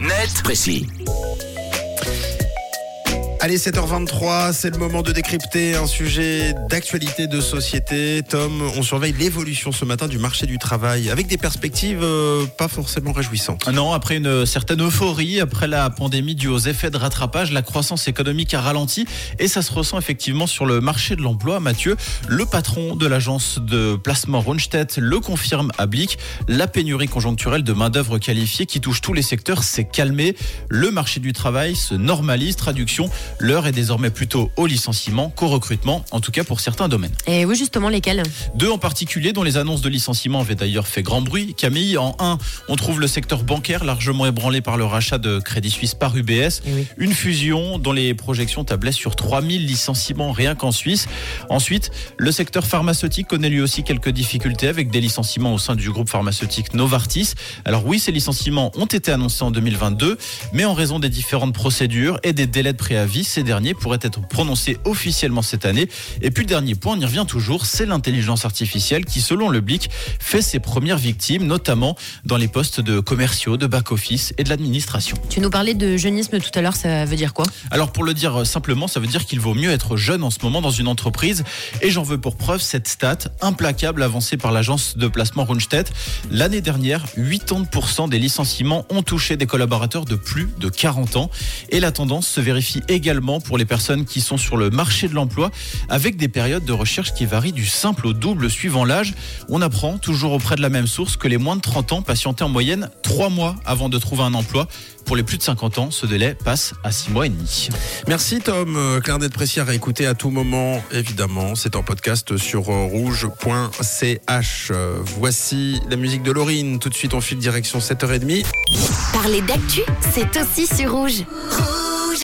net, précis. Allez, 7h23, c'est le moment de décrypter un sujet d'actualité de société. Tom, on surveille l'évolution ce matin du marché du travail avec des perspectives euh, pas forcément réjouissantes. Non, après une certaine euphorie, après la pandémie due aux effets de rattrapage, la croissance économique a ralenti et ça se ressent effectivement sur le marché de l'emploi. Mathieu, le patron de l'agence de placement Rundstedt, le confirme à Blick. La pénurie conjoncturelle de main-d'œuvre qualifiée qui touche tous les secteurs s'est calmée. Le marché du travail se normalise. Traduction, L'heure est désormais plutôt au licenciement qu'au recrutement, en tout cas pour certains domaines. Et oui, justement, lesquels? Deux en particulier, dont les annonces de licenciement avaient d'ailleurs fait grand bruit. Camille, en un, on trouve le secteur bancaire largement ébranlé par le rachat de Crédit Suisse par UBS. oui. Une fusion dont les projections tablaient sur 3000 licenciements rien qu'en Suisse. Ensuite, le secteur pharmaceutique connaît lui aussi quelques difficultés avec des licenciements au sein du groupe pharmaceutique Novartis. Alors oui, ces licenciements ont été annoncés en 2022, mais en raison des différentes procédures et des délais de préavis, ces derniers pourraient être prononcés officiellement cette année. Et puis le dernier point, on y revient toujours, c'est l'intelligence artificielle qui, selon le BLIC, fait ses premières victimes, notamment dans les postes de commerciaux, de back-office et de l'administration. Tu nous parlais de jeunisme tout à l'heure, ça veut dire quoi? Alors pour le dire simplement, ça veut dire qu'il vaut mieux être jeune en ce moment dans une entreprise. Et j'en veux pour preuve cette stat implacable avancée par l'agence de placement Rundstedt. L'année dernière, 80% des licenciements ont touché des collaborateurs de plus de 40 ans. Et la tendance se vérifie également pour les personnes qui sont sur le marché de l'emploi avec des périodes de recherche qui varient du simple au double suivant l'âge. On apprend toujours auprès de la même source que les moins de 30 ans patientaient en moyenne 3 mois avant de trouver un emploi. Pour les plus de 50 ans, ce délai passe à 6 mois et demi. Merci Tom. Euh, Claire d'être précis à réécouter à tout moment, évidemment. C'est en podcast sur euh, rouge.ch. Euh, Voici la musique de Laurine. Tout de suite, on file direction 7h30. Parler d'actu, c'est aussi sur rouge.